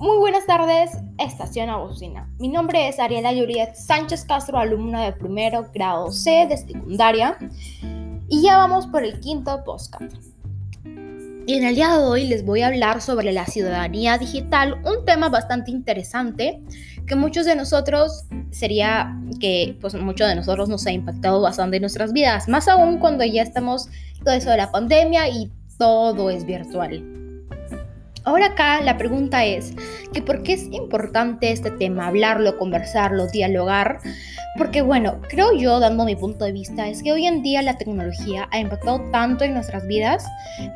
Muy buenas tardes, Estación Agustina. Mi nombre es Ariela Yuriet Sánchez Castro, alumna de primero grado C de secundaria. Y ya vamos por el quinto podcast. Y en el día de hoy les voy a hablar sobre la ciudadanía digital, un tema bastante interesante que muchos de nosotros sería que pues muchos de nosotros nos ha impactado bastante en nuestras vidas, más aún cuando ya estamos todo eso de la pandemia y todo es virtual. Ahora acá la pregunta es que por qué es importante este tema, hablarlo, conversarlo, dialogar, porque bueno, creo yo, dando mi punto de vista, es que hoy en día la tecnología ha impactado tanto en nuestras vidas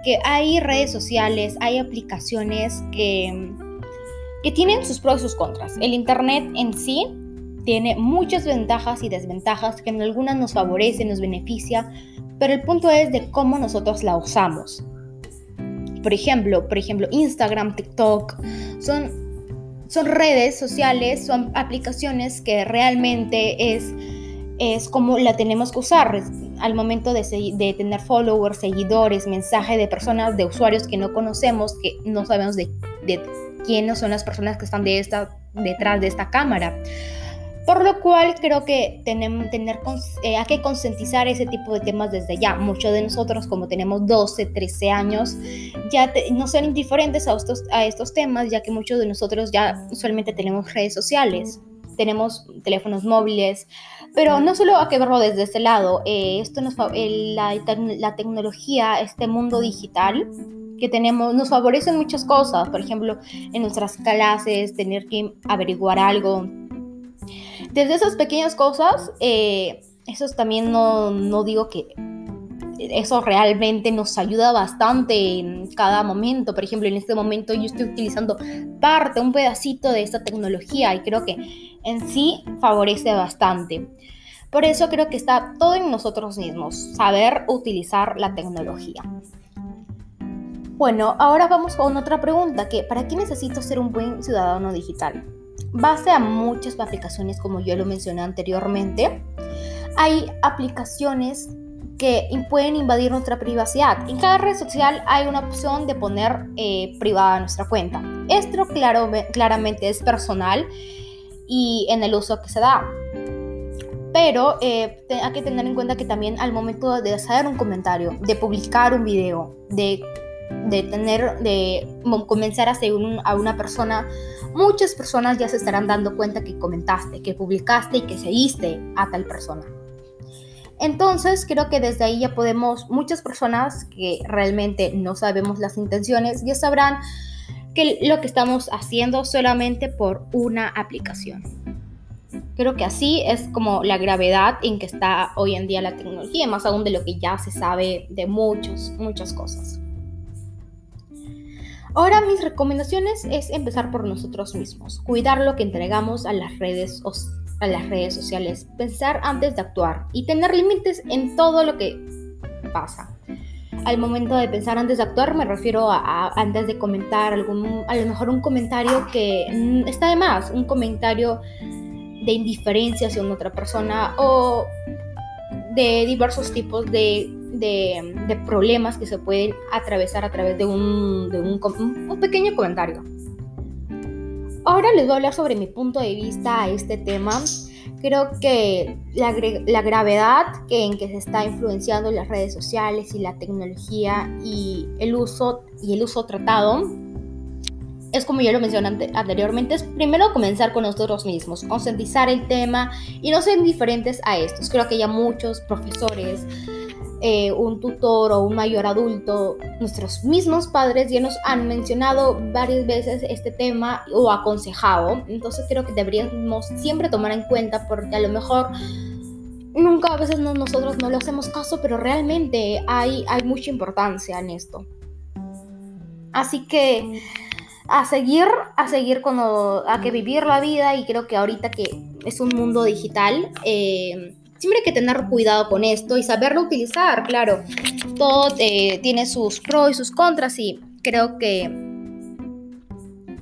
que hay redes sociales, hay aplicaciones que, que tienen sus pros y sus contras. El Internet en sí tiene muchas ventajas y desventajas que en algunas nos favorece, nos beneficia, pero el punto es de cómo nosotros la usamos. Por ejemplo, por ejemplo, Instagram, TikTok, son, son redes sociales, son aplicaciones que realmente es, es como la tenemos que usar al momento de, de tener followers, seguidores, mensajes de personas, de usuarios que no conocemos, que no sabemos de, de quiénes son las personas que están de esta, detrás de esta cámara. Por lo cual creo que tenemos, tener, eh, hay que concientizar ese tipo de temas desde ya. Muchos de nosotros, como tenemos 12, 13 años, ya no son indiferentes a estos, a estos temas, ya que muchos de nosotros ya usualmente tenemos redes sociales, tenemos teléfonos móviles, pero no solo hay que verlo desde ese lado. Eh, esto nos, la, la tecnología, este mundo digital, que tenemos nos favorece muchas cosas, por ejemplo, en nuestras clases, tener que averiguar algo, desde esas pequeñas cosas, eh, eso también no, no digo que eso realmente nos ayuda bastante en cada momento. Por ejemplo, en este momento yo estoy utilizando parte, un pedacito de esta tecnología y creo que en sí favorece bastante. Por eso creo que está todo en nosotros mismos, saber utilizar la tecnología. Bueno, ahora vamos con otra pregunta, que ¿para qué necesito ser un buen ciudadano digital? Base a muchas aplicaciones como yo lo mencioné anteriormente. Hay aplicaciones que pueden invadir nuestra privacidad. En cada red social hay una opción de poner eh, privada nuestra cuenta. Esto claro, claramente es personal y en el uso que se da. Pero eh, hay que tener en cuenta que también al momento de hacer un comentario, de publicar un video, de de tener, de comenzar a seguir a una persona, muchas personas ya se estarán dando cuenta que comentaste, que publicaste y que seguiste a tal persona. Entonces creo que desde ahí ya podemos, muchas personas que realmente no sabemos las intenciones, ya sabrán que lo que estamos haciendo solamente por una aplicación. Creo que así es como la gravedad en que está hoy en día la tecnología, más aún de lo que ya se sabe de muchos, muchas cosas. Ahora mis recomendaciones es empezar por nosotros mismos, cuidar lo que entregamos a las redes a las redes sociales, pensar antes de actuar y tener límites en todo lo que pasa. Al momento de pensar antes de actuar me refiero a, antes de comentar algún a lo mejor un comentario que mm, está de más, un comentario de indiferencia hacia otra persona o de diversos tipos de de, problemas que se pueden atravesar a través de, un, un, pequeño comentario. Ahora les voy a hablar sobre mi punto de vista a este tema. Creo que la, la, gravedad que en que se está influenciando las redes sociales y la tecnología y el uso y el uso tratado es como yo lo mencioné anteriormente, es primero comenzar con nosotros mismos, concientizar el tema y no ser indiferentes a estos. Creo que ya muchos profesores, eh, un tutor o un mayor adulto, nuestros mismos padres ya nos han mencionado varias veces este tema o aconsejado. Entonces creo que deberíamos siempre tomar en cuenta porque a lo mejor nunca a veces nosotros no le hacemos caso, pero realmente hay, hay mucha importancia en esto. Así que a seguir, a seguir con a que vivir la vida y creo que ahorita que es un mundo digital, eh, siempre hay que tener cuidado con esto y saberlo utilizar, claro. Todo eh, tiene sus pros y sus contras y creo que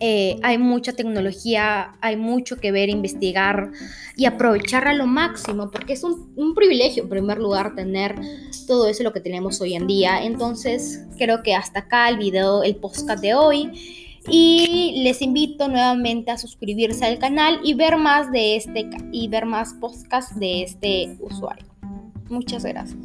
eh, hay mucha tecnología, hay mucho que ver, investigar y aprovechar a lo máximo, porque es un, un, privilegio en primer lugar tener todo eso lo que tenemos hoy en día. Entonces creo que hasta acá el video, el podcast de hoy. Y les invito nuevamente a suscribirse al canal y ver más de este y ver más podcasts de este usuario. Muchas gracias.